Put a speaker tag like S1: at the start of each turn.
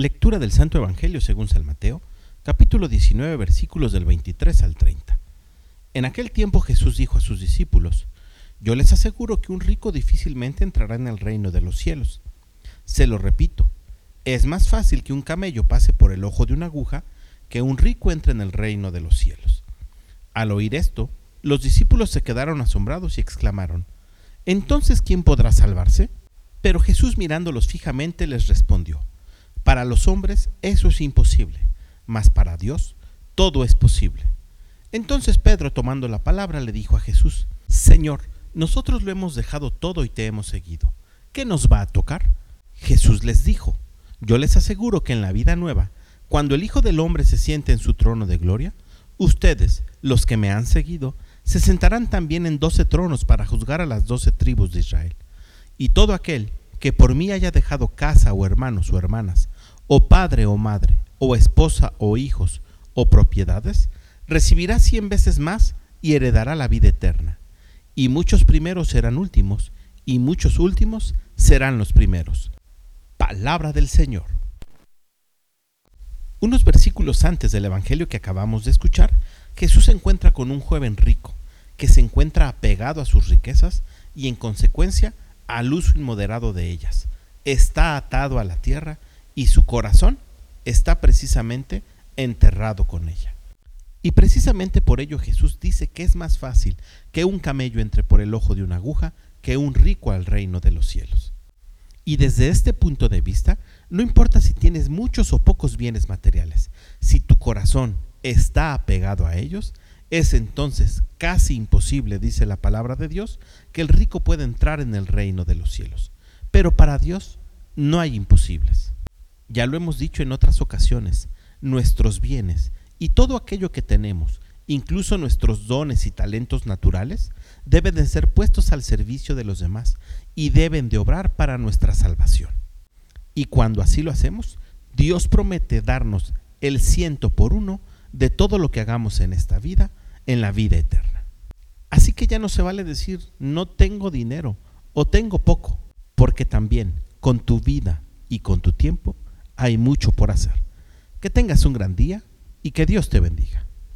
S1: Lectura del Santo Evangelio según San Mateo, capítulo 19, versículos del 23 al 30. En aquel tiempo Jesús dijo a sus discípulos, Yo les aseguro que un rico difícilmente entrará en el reino de los cielos. Se lo repito, es más fácil que un camello pase por el ojo de una aguja que un rico entre en el reino de los cielos. Al oír esto, los discípulos se quedaron asombrados y exclamaron, Entonces, ¿quién podrá salvarse? Pero Jesús mirándolos fijamente les respondió, Para los hombres eso es imposible, mas para Dios todo es posible. Entonces Pedro, tomando la palabra, le dijo a Jesús, Señor, nosotros lo hemos dejado todo y te hemos seguido. ¿Qué nos va a tocar? Jesús les dijo, Yo les aseguro que en la vida nueva, cuando el Hijo del Hombre se siente en su trono de gloria, ustedes, los que me han seguido, se sentarán también en doce tronos para juzgar a las doce tribus de Israel. Y todo aquel que por mí haya dejado casa o hermanos o hermanas, o padre o madre, o esposa o hijos, o propiedades, recibirá cien veces más y heredará la vida eterna. Y muchos primeros serán últimos, y muchos últimos serán los primeros. Palabra del Señor. Unos versículos antes del Evangelio que acabamos de escuchar, Jesús se encuentra con un joven rico, que se encuentra apegado a sus riquezas y en consecuencia al uso inmoderado de ellas. Está atado a la tierra y su corazón está precisamente enterrado con ella. Y precisamente por ello Jesús dice que es más fácil que un camello entre por el ojo de una aguja que un rico al reino de los cielos. Y desde este punto de vista, no importa si tienes muchos o pocos bienes materiales, si tu corazón está apegado a ellos, es entonces casi imposible, dice la palabra de Dios, que el rico pueda entrar en el reino de los cielos. Pero para Dios no hay imposibles. Ya lo hemos dicho en otras ocasiones, nuestros bienes y todo aquello que tenemos, incluso nuestros dones y talentos naturales, deben de ser puestos al servicio de los demás y deben de obrar para nuestra salvación. Y cuando así lo hacemos, Dios promete darnos el ciento por uno de todo lo que hagamos en esta vida en la vida eterna. Así que ya no se vale decir no tengo dinero o tengo poco, porque también con tu vida y con tu tiempo hay mucho por hacer. Que tengas un gran día y que Dios te bendiga.